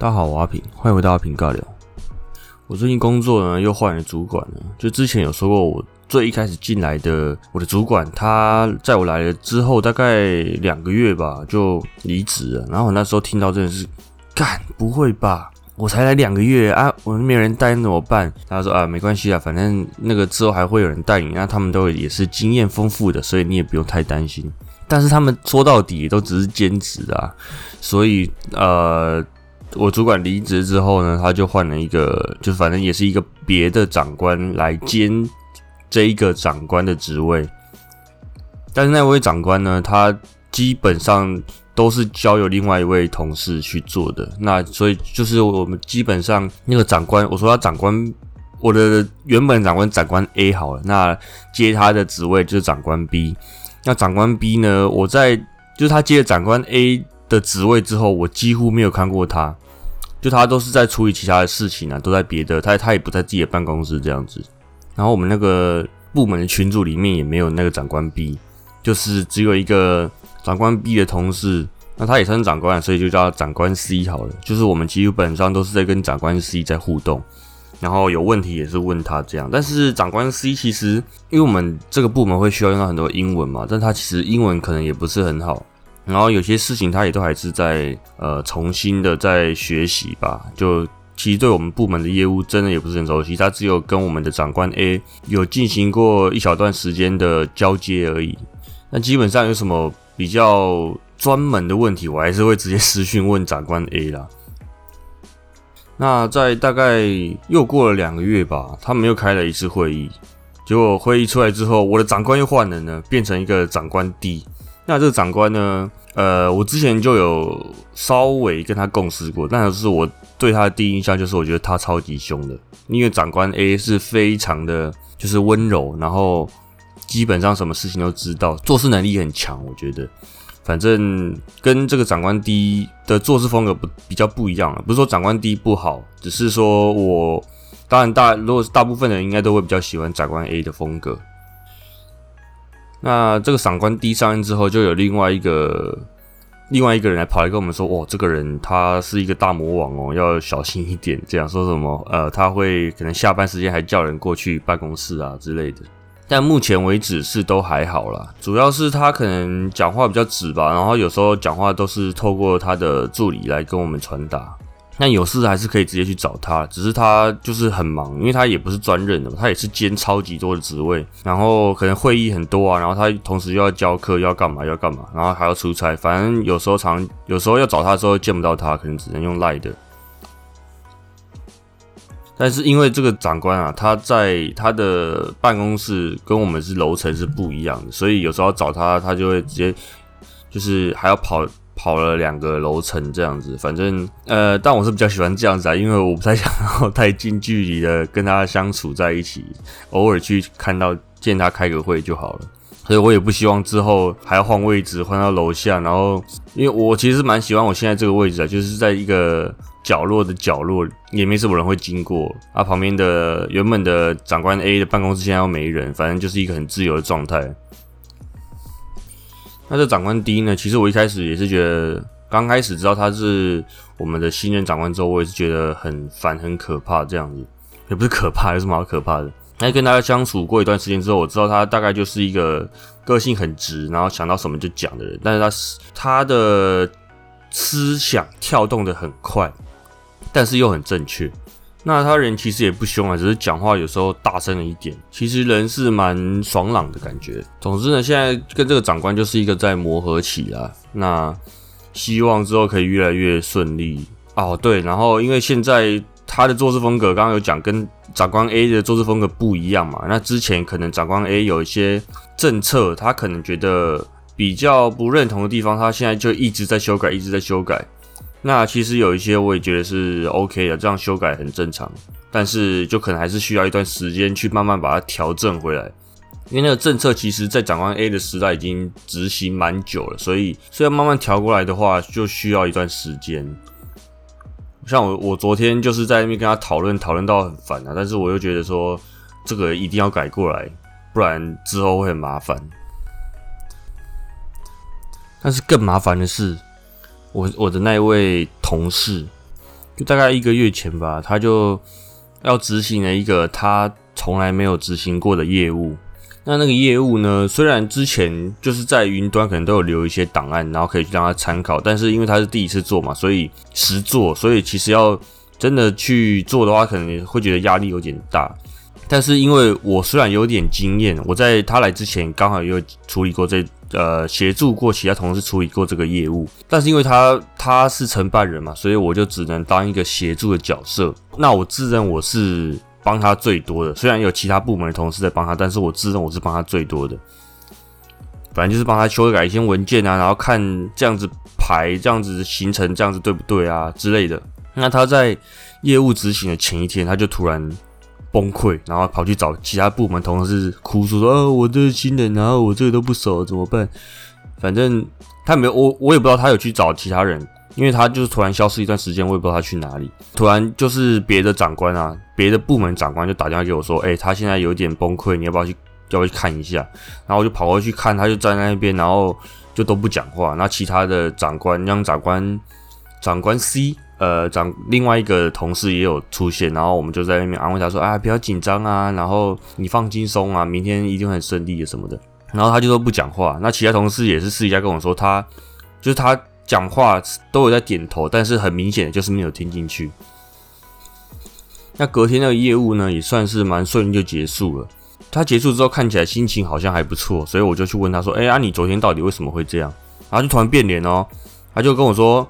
大家好，我阿平，欢迎回到阿平尬聊。我最近工作呢又换了主管了，就之前有说过，我最一开始进来的我的主管，他在我来了之后大概两个月吧就离职了。然后我那时候听到真的是，干不会吧？我才来两个月啊，我们没有人带怎么办？他说啊，没关系啊，反正那个之后还会有人带你，那他们都也是经验丰富的，所以你也不用太担心。但是他们说到底都只是兼职啊，所以呃。我主管离职之后呢，他就换了一个，就反正也是一个别的长官来兼这一个长官的职位。但是那位长官呢，他基本上都是交由另外一位同事去做的。那所以就是我们基本上那个长官，我说他长官，我的原本长官长官 A 好了，那接他的职位就是长官 B。那长官 B 呢，我在就是他接了长官 A。的职位之后，我几乎没有看过他，就他都是在处理其他的事情啊，都在别的，他他也不在自己的办公室这样子。然后我们那个部门的群组里面也没有那个长官 B，就是只有一个长官 B 的同事，那他也算长官，所以就叫长官 C 好了。就是我们基本上都是在跟长官 C 在互动，然后有问题也是问他这样。但是长官 C 其实，因为我们这个部门会需要用到很多英文嘛，但他其实英文可能也不是很好。然后有些事情他也都还是在呃重新的在学习吧，就其实对我们部门的业务真的也不是很熟悉，他只有跟我们的长官 A 有进行过一小段时间的交接而已。那基本上有什么比较专门的问题，我还是会直接私讯问长官 A 啦。那在大概又过了两个月吧，他们又开了一次会议，结果会议出来之后，我的长官又换了呢，变成一个长官 D。那这个长官呢？呃，我之前就有稍微跟他共事过，但是我对他的第一印象就是，我觉得他超级凶的。因为长官 A 是非常的，就是温柔，然后基本上什么事情都知道，做事能力很强。我觉得，反正跟这个长官 D 的做事风格不比较不一样了。不是说长官 D 不好，只是说我当然大，如果是大部分人应该都会比较喜欢长官 A 的风格。那这个长官低上之后，就有另外一个另外一个人来跑来跟我们说：“哇，这个人他是一个大魔王哦，要小心一点。”这样说什么？呃，他会可能下班时间还叫人过去办公室啊之类的。但目前为止是都还好啦，主要是他可能讲话比较直吧，然后有时候讲话都是透过他的助理来跟我们传达。那有事还是可以直接去找他，只是他就是很忙，因为他也不是专任的，他也是兼超级多的职位，然后可能会议很多啊，然后他同时又要教课，要干嘛要干嘛，然后还要出差，反正有时候常有时候要找他的时候见不到他，可能只能用赖的。但是因为这个长官啊，他在他的办公室跟我们是楼层是不一样的，所以有时候找他，他就会直接就是还要跑。跑了两个楼层这样子，反正呃，但我是比较喜欢这样子啊，因为我不太想要太近距离的跟他相处在一起，偶尔去看到见他开个会就好了。所以我也不希望之后还要换位置，换到楼下，然后因为我其实蛮喜欢我现在这个位置啊，就是在一个角落的角落，也没什么人会经过啊。旁边的原本的长官 A 的办公室现在又没人，反正就是一个很自由的状态。那这长官 D 呢？其实我一开始也是觉得，刚开始知道他是我们的新任长官之后，我也是觉得很烦、很可怕这样子。也不是可怕，有什么好可怕的？那跟他相处过一段时间之后，我知道他大概就是一个个性很直，然后想到什么就讲的人。但是他他的思想跳动的很快，但是又很正确。那他人其实也不凶啊，只是讲话有时候大声了一点。其实人是蛮爽朗的感觉。总之呢，现在跟这个长官就是一个在磨合期啊。那希望之后可以越来越顺利哦。对，然后因为现在他的做事风格，刚刚有讲跟长官 A 的做事风格不一样嘛。那之前可能长官 A 有一些政策，他可能觉得比较不认同的地方，他现在就一直在修改，一直在修改。那其实有一些我也觉得是 OK 的，这样修改很正常，但是就可能还是需要一段时间去慢慢把它调整回来，因为那个政策其实在长官 A 的时代已经执行蛮久了，所以虽然慢慢调过来的话，就需要一段时间。像我我昨天就是在那边跟他讨论，讨论到很烦啊，但是我又觉得说这个一定要改过来，不然之后会很麻烦。但是更麻烦的是。我我的那一位同事，就大概一个月前吧，他就要执行了一个他从来没有执行过的业务。那那个业务呢，虽然之前就是在云端可能都有留一些档案，然后可以让他参考，但是因为他是第一次做嘛，所以实做，所以其实要真的去做的话，可能会觉得压力有点大。但是因为我虽然有点经验，我在他来之前刚好有处理过这呃协助过其他同事处理过这个业务，但是因为他他是承办人嘛，所以我就只能当一个协助的角色。那我自认我是帮他最多的，虽然有其他部门的同事在帮他，但是我自认我是帮他最多的。反正就是帮他修改一些文件啊，然后看这样子排这样子形成这样子对不对啊之类的。那他在业务执行的前一天，他就突然。崩溃，然后跑去找其他部门同事哭诉说：“哦，我这是新人，然后我这个都不熟，怎么办？”反正他没有，我我也不知道他有去找其他人，因为他就是突然消失一段时间，我也不知道他去哪里。突然就是别的长官啊，别的部门长官就打电话给我说：“哎，他现在有点崩溃，你要不要去要不要去看一下？”然后我就跑过去看，他就站在那边，然后就都不讲话。那其他的长官，让长官长官 C。呃，长另外一个同事也有出现，然后我们就在那边安慰他说：“啊，不要紧张啊，然后你放轻松啊，明天一定很顺利的什么的。”然后他就说不讲话。那其他同事也是私底下跟我说，他就是他讲话都有在点头，但是很明显的就是没有听进去。那隔天那个业务呢，也算是蛮顺利就结束了。他结束之后看起来心情好像还不错，所以我就去问他说：“哎啊，你昨天到底为什么会这样？”然后就突然变脸哦，他就跟我说。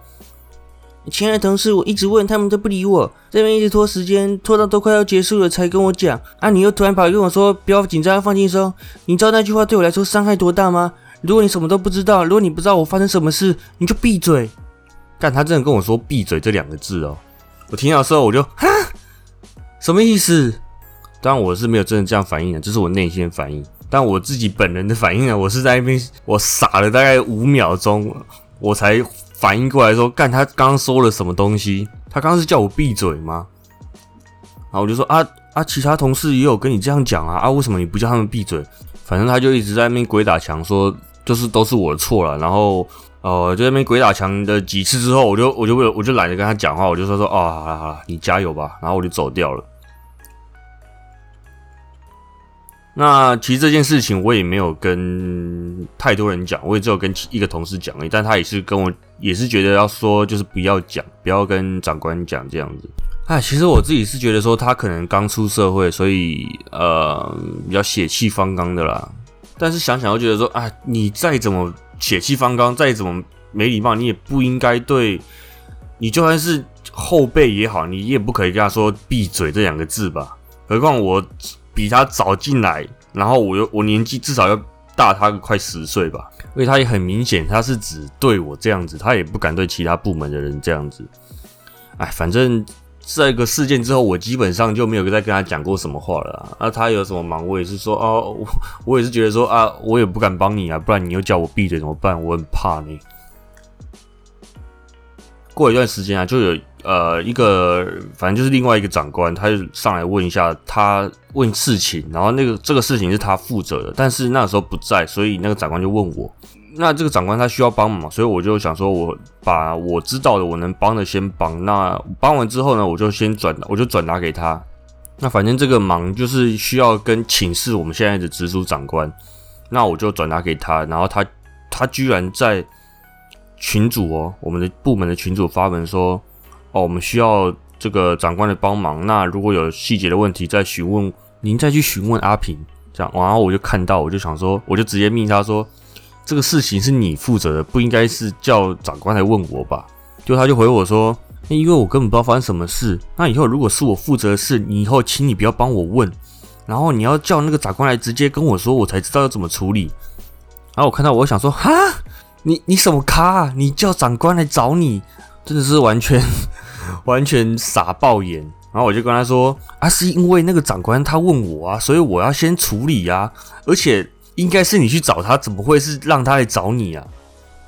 亲爱的同事，我一直问他们都不理我，这边一直拖时间，拖到都快要结束了才跟我讲。啊，你又突然跑来跟我说不要紧张，放轻松。你知道那句话对我来说伤害多大吗？如果你什么都不知道，如果你不知道我发生什么事，你就闭嘴。但他真的跟我说闭嘴这两个字哦，我听到的时候我就哈，什么意思？当然我是没有真的这样反应的，这是我内心的反应。但我自己本人的反应呢，我是在那边我傻了大概五秒钟，我才。反应过来说，干他刚刚说了什么东西？他刚刚是叫我闭嘴吗？然后我就说啊啊，其他同事也有跟你这样讲啊啊，为什么你不叫他们闭嘴？反正他就一直在那边鬼打墙，说就是都是我的错了。然后呃，就在那边鬼打墙的几次之后，我就我就为了我就懒得跟他讲话，我就说说啊，好了好了，你加油吧。然后我就走掉了。那其实这件事情我也没有跟太多人讲，我也只有跟一个同事讲而已。但他也是跟我，也是觉得要说，就是不要讲，不要跟长官讲这样子。哎，其实我自己是觉得说他可能刚出社会，所以呃比较血气方刚的啦。但是想想又觉得说，啊，你再怎么血气方刚，再怎么没礼貌，你也不应该对，你就算是后辈也好，你也不可以跟他说闭嘴这两个字吧。何况我。比他早进来，然后我又我年纪至少要大他个快十岁吧，因为他也很明显，他是只对我这样子，他也不敢对其他部门的人这样子。哎，反正这个事件之后，我基本上就没有再跟他讲过什么话了。那他有什么忙，我也是说哦，我我也是觉得说啊，我也不敢帮你啊，不然你又叫我闭嘴怎么办？我很怕你。过一段时间啊，就有。呃，一个反正就是另外一个长官，他就上来问一下，他问事情，然后那个这个事情是他负责的，但是那时候不在，所以那个长官就问我，那这个长官他需要帮忙，所以我就想说，我把我知道的我能帮的先帮，那帮完之后呢，我就先转，我就转达给他，那反正这个忙就是需要跟请示我们现在的直属长官，那我就转达给他，然后他他居然在群主哦，我们的部门的群主发文说。哦，我们需要这个长官的帮忙。那如果有细节的问题，再询问您，再去询问阿平。这样，然后我就看到，我就想说，我就直接命他说，这个事情是你负责的，不应该是叫长官来问我吧？就他就回我说，因为我根本不知道发生什么事。那以后如果是我负责的事，你以后请你不要帮我问，然后你要叫那个长官来直接跟我说，我才知道要怎么处理。然后我看到，我想说，哈，你你什么咖？你叫长官来找你？真的是完全 完全傻爆眼，然后我就跟他说啊，是因为那个长官他问我啊，所以我要先处理啊，而且应该是你去找他，怎么会是让他来找你啊？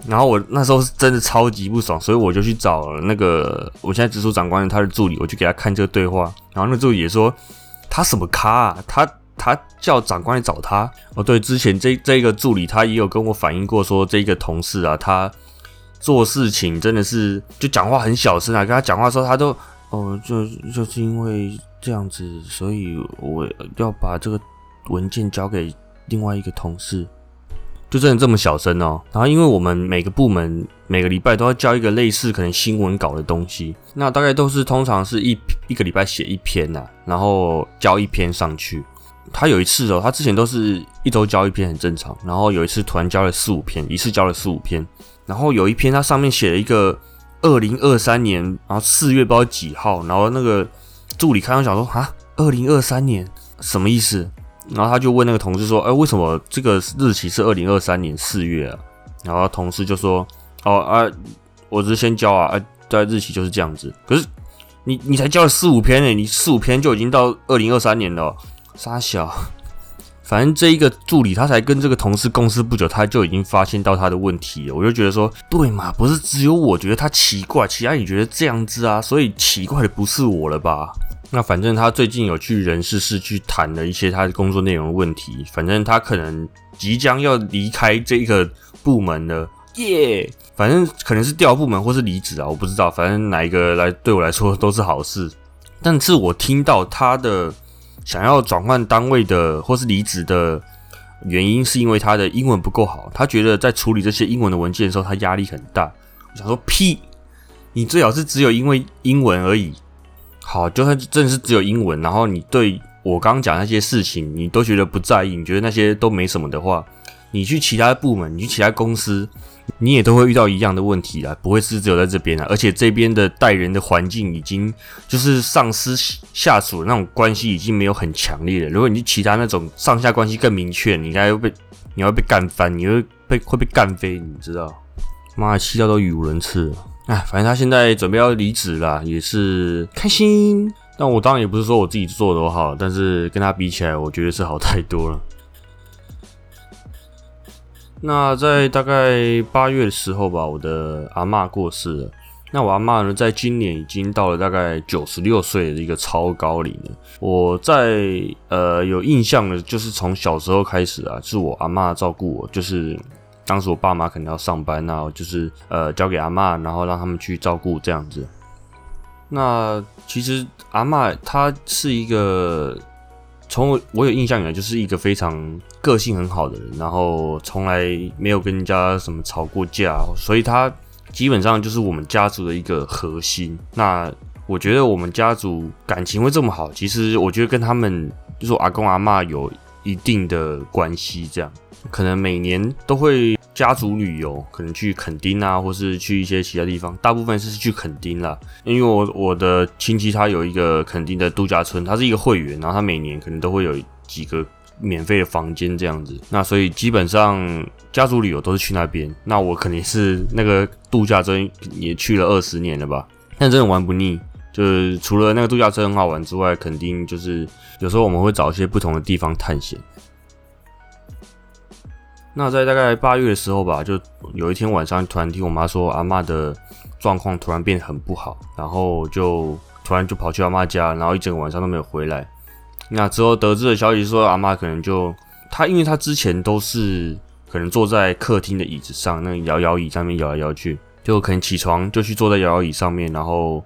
然后我那时候是真的超级不爽，所以我就去找了那个我现在直属长官他的助理，我就给他看这个对话，然后那助理也说他什么咖啊，他他叫长官来找他哦，对，之前这这个助理他也有跟我反映过，说这个同事啊，他。做事情真的是就讲话很小声啊，跟他讲话的时候，他都哦，就就是因为这样子，所以我要把这个文件交给另外一个同事。就真的这么小声哦。然后，因为我们每个部门每个礼拜都要交一个类似可能新闻稿的东西，那大概都是通常是一一个礼拜写一篇呐，然后交一篇上去。他有一次哦，他之前都是一周交一篇很正常，然后有一次突然交了四五篇，一次交了四五篇。然后有一篇他上面写了一个二零二三年，然后四月不知道几号，然后那个助理看到想说啊，二零二三年什么意思？然后他就问那个同事说：“哎，为什么这个日期是二零二三年四月啊？”然后同事就说：“哦啊，我只是先交啊，啊，对，日期就是这样子。可是你你才交了四五篇呢，你四五篇就已经到二零二三年了，傻小。反正这一个助理他才跟这个同事共事不久，他就已经发现到他的问题了。我就觉得说，对嘛，不是只有我觉得他奇怪，其他也觉得这样子啊，所以奇怪的不是我了吧？”那反正他最近有去人事室去谈了一些他的工作内容的问题，反正他可能即将要离开这个部门了，耶！反正可能是调部门或是离职啊，我不知道，反正哪一个来对我来说都是好事。但是我听到他的想要转换单位的或是离职的原因，是因为他的英文不够好，他觉得在处理这些英文的文件的时候，他压力很大。我想说屁，你最好是只有因为英文而已。好，就算真的是只有英文，然后你对我刚刚讲那些事情，你都觉得不在意，你觉得那些都没什么的话，你去其他部门，你去其他公司，你也都会遇到一样的问题啦，不会是只有在这边啦。而且这边的带人的环境已经就是上司下属那种关系已经没有很强烈了。如果你其他那种上下关系更明确，你应该会被你要被干翻，你会被会被干飞，你知道？妈的，气到都语无伦次。哎，反正他现在准备要离职了，也是开心。但我当然也不是说我自己做的多好，但是跟他比起来，我觉得是好太多了。那在大概八月的时候吧，我的阿妈过世了。那我阿妈呢，在今年已经到了大概九十六岁的一个超高龄了。我在呃有印象的，就是从小时候开始啊，是我阿妈照顾我，就是。当时我爸妈可能要上班，那就是呃交给阿妈，然后让他们去照顾这样子。那其实阿妈她是一个，从我有印象以来就是一个非常个性很好的人，然后从来没有跟人家什么吵过架，所以他基本上就是我们家族的一个核心。那我觉得我们家族感情会这么好，其实我觉得跟他们就是阿公阿妈有一定的关系，这样。可能每年都会家族旅游，可能去垦丁啊，或是去一些其他地方。大部分是去垦丁啦，因为我我的亲戚他有一个垦丁的度假村，他是一个会员，然后他每年可能都会有几个免费的房间这样子。那所以基本上家族旅游都是去那边。那我肯定是那个度假村也去了二十年了吧，但真的玩不腻。就是除了那个度假村很好玩之外，肯定就是有时候我们会找一些不同的地方探险。那在大概八月的时候吧，就有一天晚上，突然听我妈说阿妈的状况突然变得很不好，然后就突然就跑去阿妈家，然后一整个晚上都没有回来。那之后得知的消息说，阿妈可能就她，因为她之前都是可能坐在客厅的椅子上，那摇摇椅上面摇来摇去，就可能起床就去坐在摇摇椅上面，然后。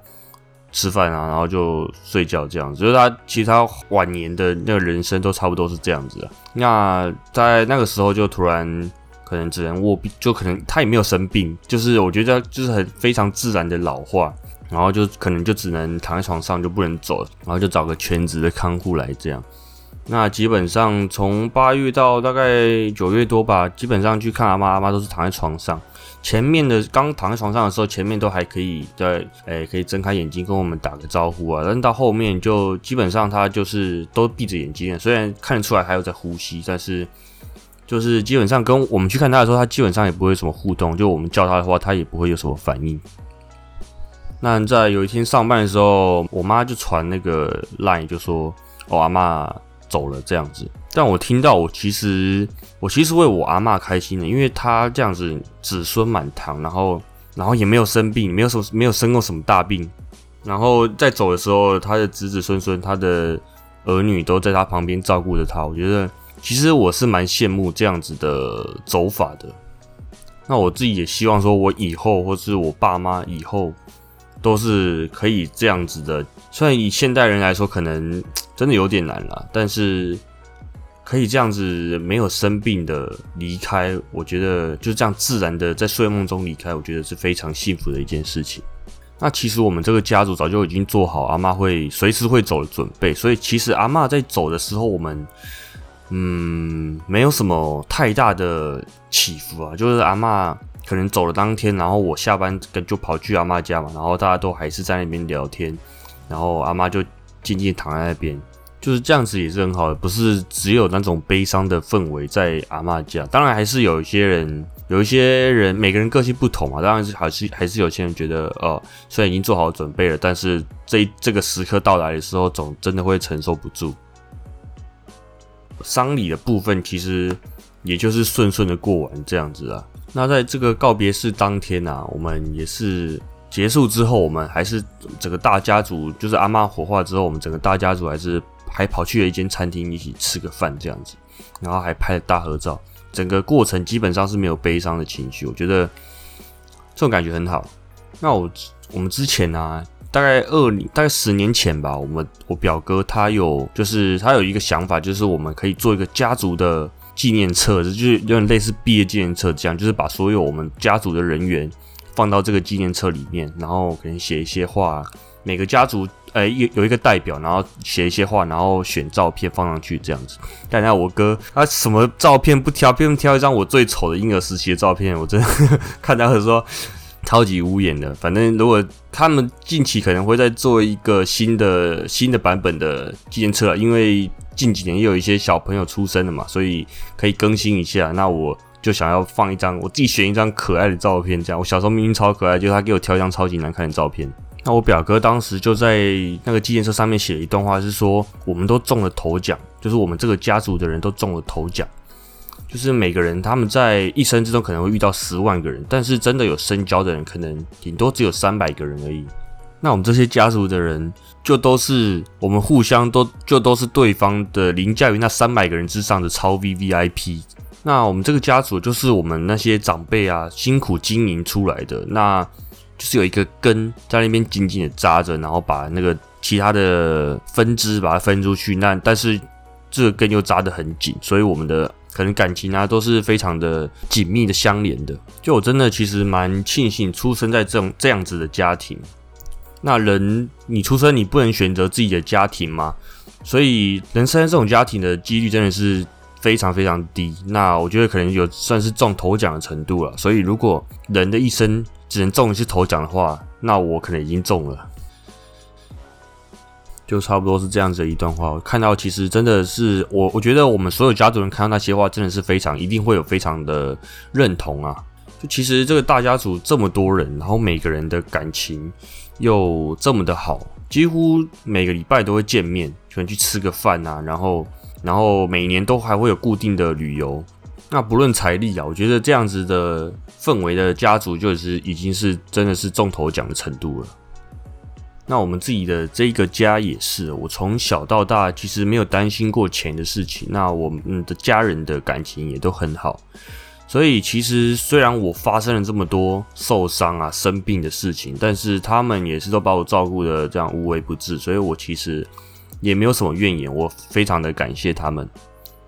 吃饭啊，然后就睡觉这样子，就是他其他晚年的那个人生都差不多是这样子的。那在那个时候就突然可能只能卧病，就可能他也没有生病，就是我觉得就是很非常自然的老化，然后就可能就只能躺在床上就不能走，然后就找个全职的看护来这样。那基本上从八月到大概九月多吧，基本上去看阿妈，阿妈都是躺在床上。前面的刚躺在床上的时候，前面都还可以在，诶，可以睁开眼睛跟我们打个招呼啊。但到后面就基本上他就是都闭着眼睛，虽然看得出来还有在呼吸，但是就是基本上跟我们去看他的时候，他基本上也不会什么互动。就我们叫他的话，他也不会有什么反应。那在有一天上班的时候，我妈就传那个 line 就说：“我阿妈走了。”这样子。但我听到，我其实我其实为我阿妈开心的，因为她这样子子孙满堂，然后然后也没有生病，没有什么没有生过什么大病，然后在走的时候，他的子子孙孙，他的儿女都在他旁边照顾着他。我觉得其实我是蛮羡慕这样子的走法的。那我自己也希望说，我以后或是我爸妈以后都是可以这样子的。虽然以现代人来说，可能真的有点难了，但是可以这样子没有生病的离开，我觉得就是这样自然的在睡梦中离开，我觉得是非常幸福的一件事情。那其实我们这个家族早就已经做好阿妈会随时会走的准备，所以其实阿妈在走的时候，我们嗯没有什么太大的起伏啊，就是阿妈可能走了当天，然后我下班跟就跑去阿妈家嘛，然后大家都还是在那边聊天，然后阿妈就静静躺在那边。就是这样子也是很好的，不是只有那种悲伤的氛围在阿妈家。当然还是有一些人，有一些人，每个人个性不同嘛。当然是还是还是有些人觉得，哦，虽然已经做好准备了，但是这这个时刻到来的时候，总真的会承受不住。丧礼的部分其实也就是顺顺的过完这样子啊。那在这个告别式当天啊，我们也是。结束之后，我们还是整个大家族，就是阿妈火化之后，我们整个大家族还是还跑去了一间餐厅一起吃个饭这样子，然后还拍了大合照。整个过程基本上是没有悲伤的情绪，我觉得这种感觉很好。那我我们之前呢，大概二大概十年前吧，我们我表哥他有就是他有一个想法，就是我们可以做一个家族的纪念册，就是有点类似毕业纪念册这样，就是把所有我们家族的人员。放到这个纪念册里面，然后可能写一些话，每个家族诶有有一个代表，然后写一些话，然后选照片放上去这样子。看一下我哥，他什么照片不挑，偏挑一张我最丑的婴儿时期的照片，我真的 看到他说超级无言的。反正如果他们近期可能会再做一个新的新的版本的纪念册，因为近几年也有一些小朋友出生了嘛，所以可以更新一下。那我。就想要放一张我自己选一张可爱的照片，这样我小时候明明超可爱，就他给我挑一张超级难看的照片。那我表哥当时就在那个纪念册上面写了一段话，是说我们都中了头奖，就是我们这个家族的人都中了头奖，就是每个人他们在一生之中可能会遇到十万个人，但是真的有深交的人可能顶多只有三百个人而已。那我们这些家族的人就都是我们互相都就都是对方的凌驾于那三百个人之上的超 V V I P。那我们这个家族就是我们那些长辈啊辛苦经营出来的，那就是有一个根在那边紧紧的扎着，然后把那个其他的分支把它分出去。那但是这个根又扎得很紧，所以我们的可能感情啊都是非常的紧密的相连的。就我真的其实蛮庆幸出生在这种这样子的家庭。那人你出生你不能选择自己的家庭吗？所以能生在这种家庭的几率真的是。非常非常低，那我觉得可能有算是中头奖的程度了。所以如果人的一生只能中一次头奖的话，那我可能已经中了。就差不多是这样子的一段话。我看到其实真的是我，我觉得我们所有家族人看到那些话，真的是非常一定会有非常的认同啊。就其实这个大家族这么多人，然后每个人的感情又这么的好，几乎每个礼拜都会见面，可能去吃个饭啊，然后。然后每年都还会有固定的旅游，那不论财力啊，我觉得这样子的氛围的家族就是已经是真的是中头奖的程度了。那我们自己的这个家也是，我从小到大其实没有担心过钱的事情。那我们的家人的感情也都很好，所以其实虽然我发生了这么多受伤啊、生病的事情，但是他们也是都把我照顾的这样无微不至，所以我其实。也没有什么怨言，我非常的感谢他们。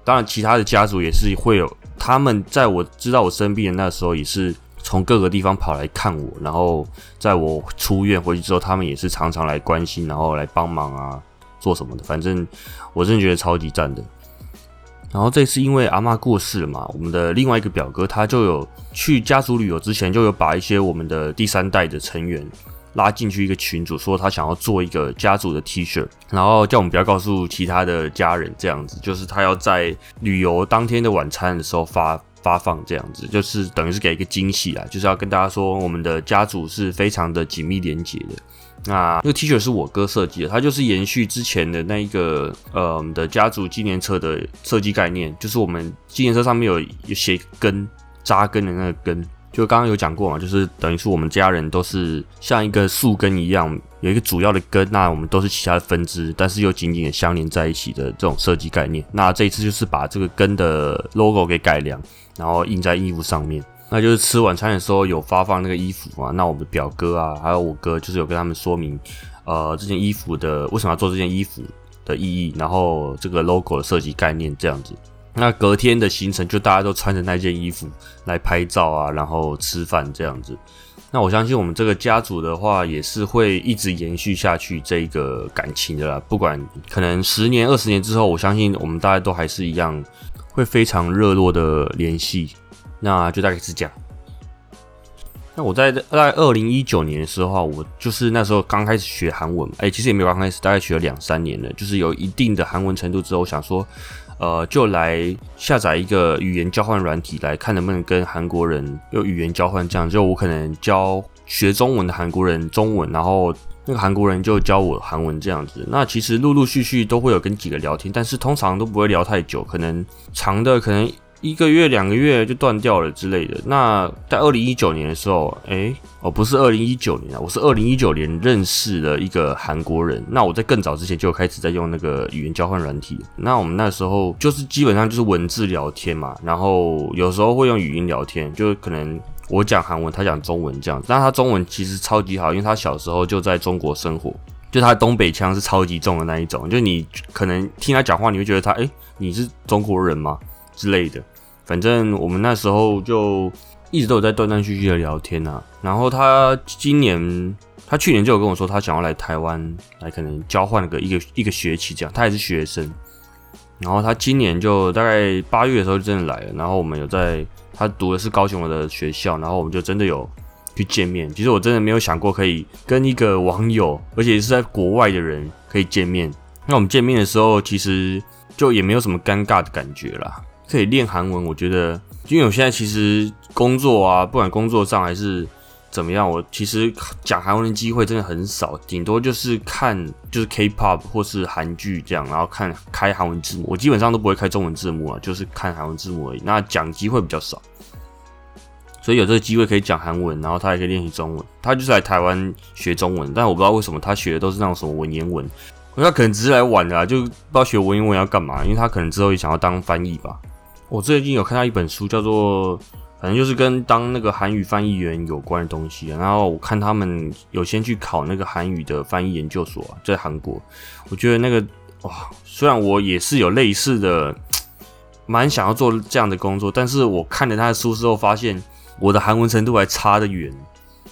当然，其他的家族也是会有，他们在我知道我生病的那时候，也是从各个地方跑来看我。然后，在我出院回去之后，他们也是常常来关心，然后来帮忙啊，做什么的。反正我真的觉得超级赞的。然后这次因为阿妈过世了嘛，我们的另外一个表哥他就有去家族旅游之前，就有把一些我们的第三代的成员。拉进去一个群组，说他想要做一个家族的 T 恤，然后叫我们不要告诉其他的家人，这样子就是他要在旅游当天的晚餐的时候发发放，这样子就是等于是给一个惊喜啊，就是要跟大家说我们的家族是非常的紧密连结的。那这个 T 恤是我哥设计的，它就是延续之前的那一个呃我们的家族纪念册的设计概念，就是我们纪念册上面有有写根扎根的那个根。就刚刚有讲过嘛，就是等于是我们家人都是像一个树根一样，有一个主要的根，那我们都是其他的分支，但是又紧紧的相连在一起的这种设计概念。那这一次就是把这个根的 logo 给改良，然后印在衣服上面。那就是吃晚餐的时候有发放那个衣服嘛，那我们的表哥啊，还有我哥，就是有跟他们说明，呃，这件衣服的为什么要做这件衣服的意义，然后这个 logo 的设计概念这样子。那隔天的行程就大家都穿着那件衣服来拍照啊，然后吃饭这样子。那我相信我们这个家族的话，也是会一直延续下去这个感情的啦。不管可能十年、二十年之后，我相信我们大家都还是一样，会非常热络的联系。那就大概是这样。那我在在二零一九年的时候，我就是那时候刚开始学韩文，哎，其实也没有刚开始，大概学了两三年了，就是有一定的韩文程度之后，想说，呃，就来下载一个语言交换软体，来看能不能跟韩国人有语言交换。这样，就我可能教学中文的韩国人中文，然后那个韩国人就教我韩文这样子。那其实陆陆续续都会有跟几个聊天，但是通常都不会聊太久，可能长的可能。一个月、两个月就断掉了之类的。那在二零一九年的时候，哎，哦，不是二零一九年啊，我是二零一九年认识了一个韩国人。那我在更早之前就开始在用那个语言交换软体。那我们那时候就是基本上就是文字聊天嘛，然后有时候会用语音聊天，就可能我讲韩文，他讲中文这样。但他中文其实超级好，因为他小时候就在中国生活，就他东北腔是超级重的那一种。就你可能听他讲话，你会觉得他，哎，你是中国人吗？之类的，反正我们那时候就一直都有在断断续续的聊天啊。然后他今年，他去年就有跟我说，他想要来台湾来可能交换个一个一个学期这样。他也是学生，然后他今年就大概八月的时候就真的来了。然后我们有在他读的是高雄的学校，然后我们就真的有去见面。其实我真的没有想过可以跟一个网友，而且是在国外的人可以见面。那我们见面的时候，其实就也没有什么尴尬的感觉啦。可以练韩文，我觉得，因为我现在其实工作啊，不管工作上还是怎么样，我其实讲韩文的机会真的很少，顶多就是看就是 K-pop 或是韩剧这样，然后看开韩文字幕，我基本上都不会开中文字幕啊，就是看韩文字幕而已。那讲机会比较少，所以有这个机会可以讲韩文，然后他也可以练习中文。他就是来台湾学中文，但我不知道为什么他学的都是那种什么文言文，他可能只是来玩的啊，就不知道学文言文要干嘛，因为他可能之后也想要当翻译吧。我最近有看到一本书，叫做反正就是跟当那个韩语翻译员有关的东西。然后我看他们有先去考那个韩语的翻译研究所，在韩国。我觉得那个哇，虽然我也是有类似的，蛮想要做这样的工作，但是我看了他的书之后，发现我的韩文程度还差得远。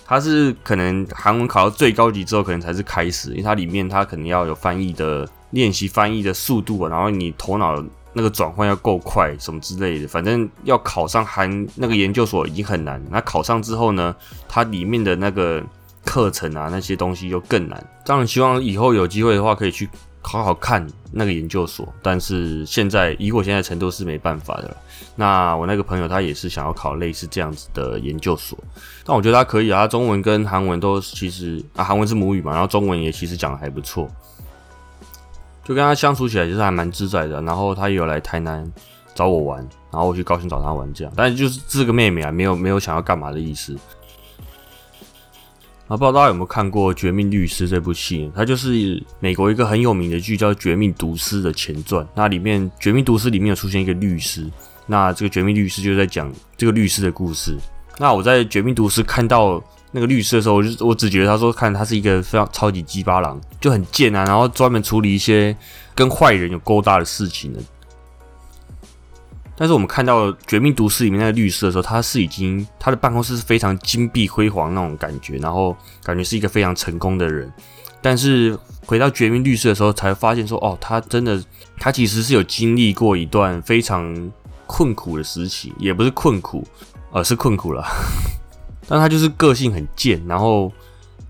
他是可能韩文考到最高级之后，可能才是开始，因为它里面它可能要有翻译的练习，翻译的速度，然后你头脑。那个转换要够快，什么之类的，反正要考上韩那个研究所已经很难。那考上之后呢，它里面的那个课程啊，那些东西又更难。当然，希望以后有机会的话，可以去好好看那个研究所。但是现在以我现在程度是没办法的。那我那个朋友他也是想要考类似这样子的研究所，但我觉得他可以啊，他中文跟韩文都其实啊，韩文是母语嘛，然后中文也其实讲的还不错。就跟他相处起来就是还蛮自在的，然后他也有来台南找我玩，然后我去高兴找他玩这样，但就是这个妹妹啊，没有没有想要干嘛的意思。啊，不知道大家有没有看过《绝命律师》这部戏？它就是美国一个很有名的剧，叫《绝命毒师》的前传。那里面《绝命毒师》里面有出现一个律师，那这个《绝命律师》就在讲这个律师的故事。那我在《绝命毒师》看到。那个律师的时候，我就我只觉得他说看他是一个非常超级鸡巴狼，就很贱啊，然后专门处理一些跟坏人有勾搭的事情的。但是我们看到《绝命毒师》里面那个律师的时候，他是已经他的办公室是非常金碧辉煌那种感觉，然后感觉是一个非常成功的人。但是回到《绝命律师》的时候，才发现说哦，他真的他其实是有经历过一段非常困苦的时期，也不是困苦，而是困苦了。但他就是个性很贱，然后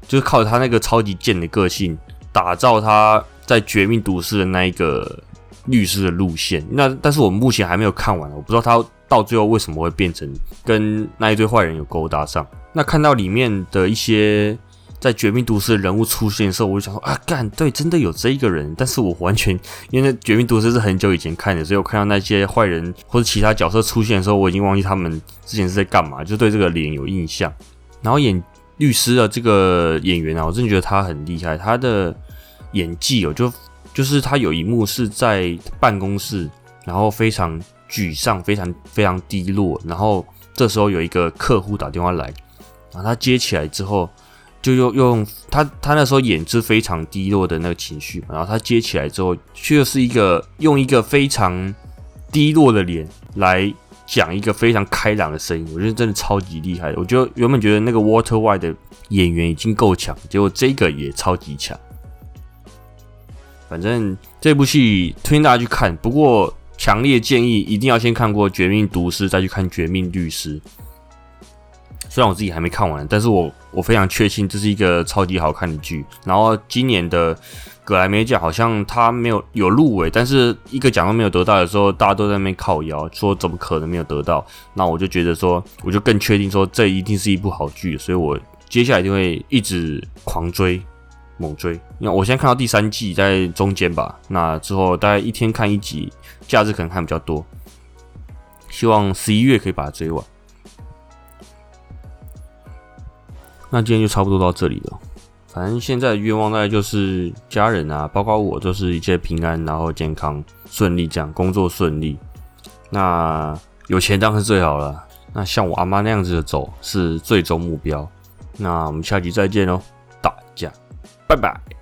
就是靠他那个超级贱的个性，打造他在《绝命毒师》的那一个律师的路线。那但是我目前还没有看完，我不知道他到最后为什么会变成跟那一堆坏人有勾搭上。那看到里面的一些。在《绝命毒师》的人物出现的时候，我就想说啊，干对，真的有这一个人。但是我完全因为《绝命毒师》是很久以前看的，所以我看到那些坏人或者其他角色出现的时候，我已经忘记他们之前是在干嘛，就对这个脸有印象。然后演律师的这个演员啊，我真的觉得他很厉害，他的演技哦，就就是他有一幕是在办公室，然后非常沮丧、非常非常低落，然后这时候有一个客户打电话来，然后他接起来之后，就用用他他那时候演是非常低落的那个情绪，然后他接起来之后，却是一个用一个非常低落的脸来讲一个非常开朗的声音，我觉得真的超级厉害。我觉得原本觉得那个 Water White 的演员已经够强，结果这个也超级强。反正这部戏推荐大家去看，不过强烈建议一定要先看过《绝命毒师》，再去看《绝命律师》。虽然我自己还没看完，但是我我非常确信这是一个超级好看的剧。然后今年的格莱美奖好像他没有有入围，但是一个奖都没有得到的时候，大家都在那边靠谣说怎么可能没有得到？那我就觉得说，我就更确定说这一定是一部好剧，所以我接下来就会一直狂追。猛追，因为我现在看到第三季在中间吧，那之后大概一天看一集，假日可能看比较多，希望十一月可以把它追完。那今天就差不多到这里了，反正现在的愿望大概就是家人啊，包括我，就是一切平安，然后健康顺利，这样工作顺利。那有钱当然是最好了，那像我阿妈那样子的走是最终目标。那我们下期再见喽。大家拜拜。